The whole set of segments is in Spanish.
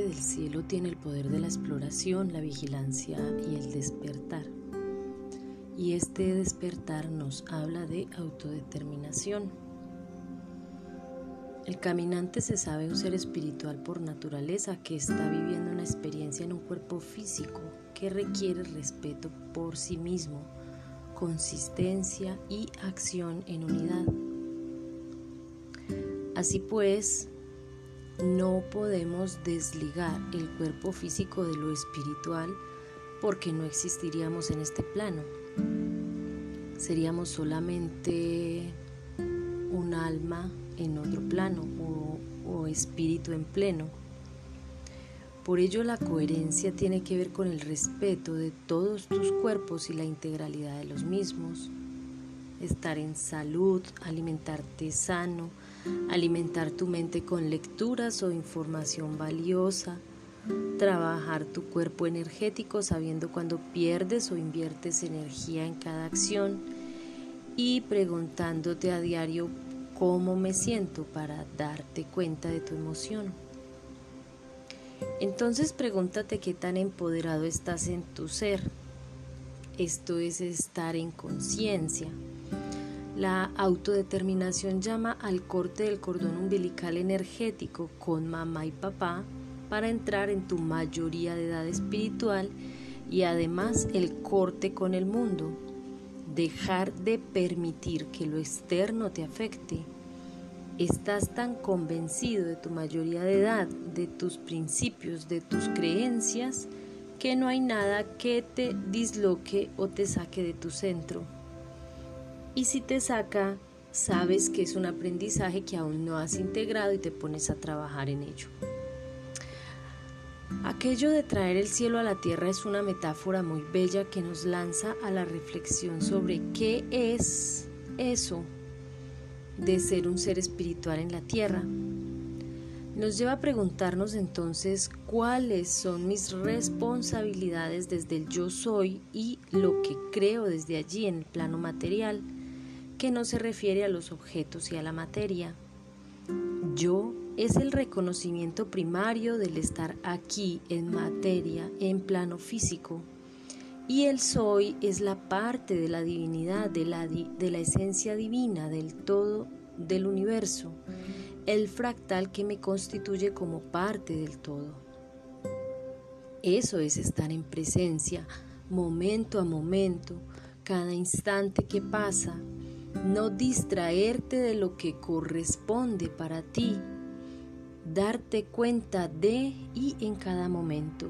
del cielo tiene el poder de la exploración, la vigilancia y el despertar. Y este despertar nos habla de autodeterminación. El caminante se sabe un ser espiritual por naturaleza que está viviendo una experiencia en un cuerpo físico que requiere respeto por sí mismo, consistencia y acción en unidad. Así pues, no podemos desligar el cuerpo físico de lo espiritual porque no existiríamos en este plano. Seríamos solamente un alma en otro plano o, espíritu en pleno. Por ello la coherencia tiene que ver con el respeto de todos tus cuerpos y la integralidad de los mismos. Estar en salud, alimentarte sano, alimentar tu mente con lecturas o información valiosa, trabajar tu cuerpo energético sabiendo cuando pierdes o inviertes energía en cada acción y preguntándote a diario cómo me siento para darte cuenta de tu emoción. Entonces pregúntate qué tan empoderado estás en tu ser. Esto es estar en conciencia. La autodeterminación llama al corte del cordón umbilical energético con mamá y papá para entrar en tu mayoría de edad espiritual y además el corte con el mundo. Dejar de permitir que lo externo te afecte. Estás tan convencido de tu mayoría de edad, de tus principios, de tus creencias, que no hay nada que te disloque o te saque de tu centro y si te saca, sabes que es un aprendizaje que aún no has integrado y te pones a trabajar en ello. Aquello de traer el cielo a la tierra es una metáfora muy bella que nos lanza a la reflexión sobre qué es eso de ser un ser espiritual en la tierra. Nos lleva a preguntarnos entonces cuáles son mis responsabilidades desde el yo soy y lo que creo desde allí en el plano material que no se refiere a los objetos y a la materia. Yo es el reconocimiento primario del estar aquí en materia, en plano físico. Y el soy es la parte de la divinidad, de la, de la esencia divina, del todo del universo, el fractal que me constituye como parte del todo. Eso es estar en presencia, momento a momento, cada instante que pasa, no distraerte de lo que corresponde para ti, darte cuenta de y en cada momento.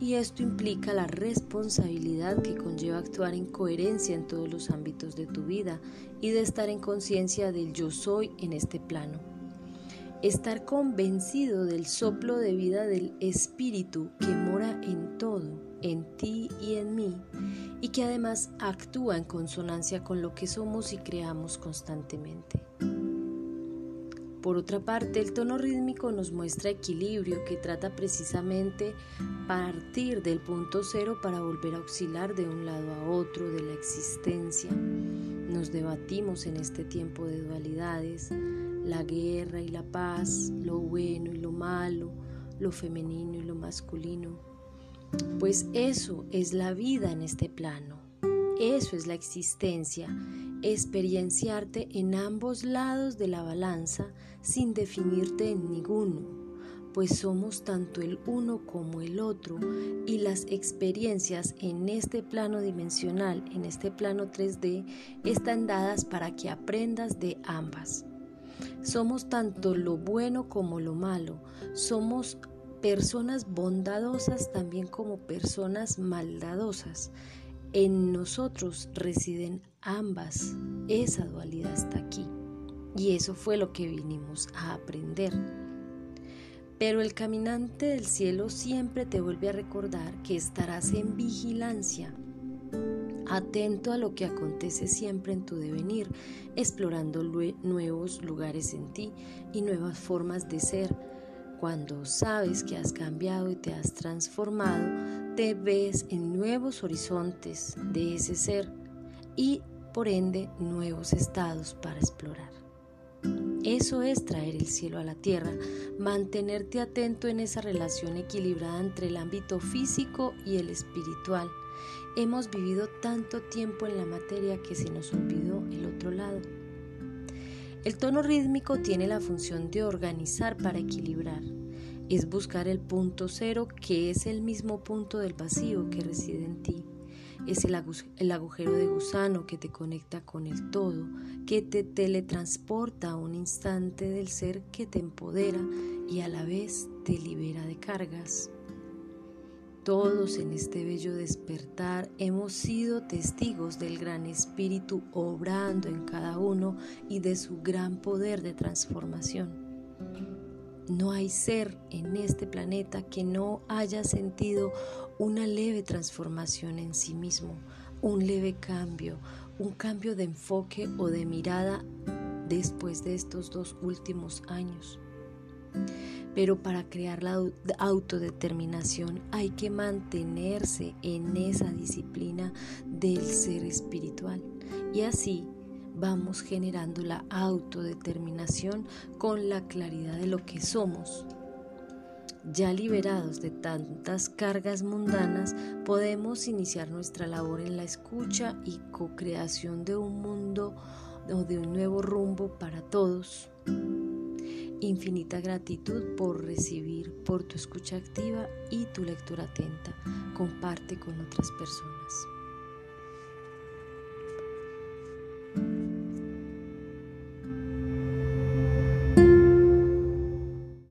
Y esto implica la responsabilidad que conlleva actuar en coherencia en todos los ámbitos de tu vida y de estar en conciencia del yo soy en este plano. Estar convencido del soplo de vida del Espíritu que mora en todo en ti y en mí, y que además actúa en consonancia con lo que somos y creamos constantemente. Por otra parte, el tono rítmico nos muestra equilibrio que trata precisamente partir del punto cero para volver a oscilar de un lado a otro de la existencia. Nos debatimos en este tiempo de dualidades, la guerra y la paz, lo bueno y lo malo, lo femenino y lo masculino. Pues eso es la vida en este plano, eso es la existencia, experienciarte en ambos lados de la balanza sin definirte en ninguno, pues somos tanto el uno como el otro y las experiencias en este plano dimensional, en este plano 3D, están dadas para que aprendas de ambas. Somos tanto lo bueno como lo malo, somos personas bondadosas también como personas maldadosas. En nosotros residen ambas. Esa dualidad está aquí. Y eso fue lo que vinimos a aprender. Pero el caminante del cielo siempre te vuelve a recordar que estarás en vigilancia, atento a lo que acontece siempre en tu devenir, explorando nuevos lugares en ti y nuevas formas de ser cuando sabes que has cambiado y te has transformado, te ves en nuevos horizontes de ese ser y por ende nuevos estados para explorar. Eso es traer el cielo a la tierra, mantenerte atento en esa relación equilibrada entre el ámbito físico y el espiritual. Hemos vivido tanto tiempo en la materia que se nos olvidó el otro lado. El tono rítmico tiene la función de organizar para equilibrar. Es buscar el punto cero que es el mismo punto del vacío que reside en ti. Es el, agujero de gusano que te conecta con el todo, que te teletransporta a un instante del ser que te empodera y a la vez te libera de cargas. Todos en este bello despertar hemos sido testigos del gran espíritu obrando en cada uno y de su gran poder de transformación. No hay ser en este planeta que no haya sentido una leve transformación en sí mismo, un leve cambio, un cambio de enfoque o de mirada después de estos dos últimos años. Pero para crear la autodeterminación hay que mantenerse en esa disciplina del ser espiritual. Y así vamos generando la autodeterminación con la claridad de lo que somos. Ya liberados de tantas cargas mundanas, podemos iniciar nuestra labor en la escucha y co-creación de un mundo o de un nuevo rumbo para todos. Infinita gratitud por recibir, por tu escucha activa y tu lectura atenta. Comparte con otras personas.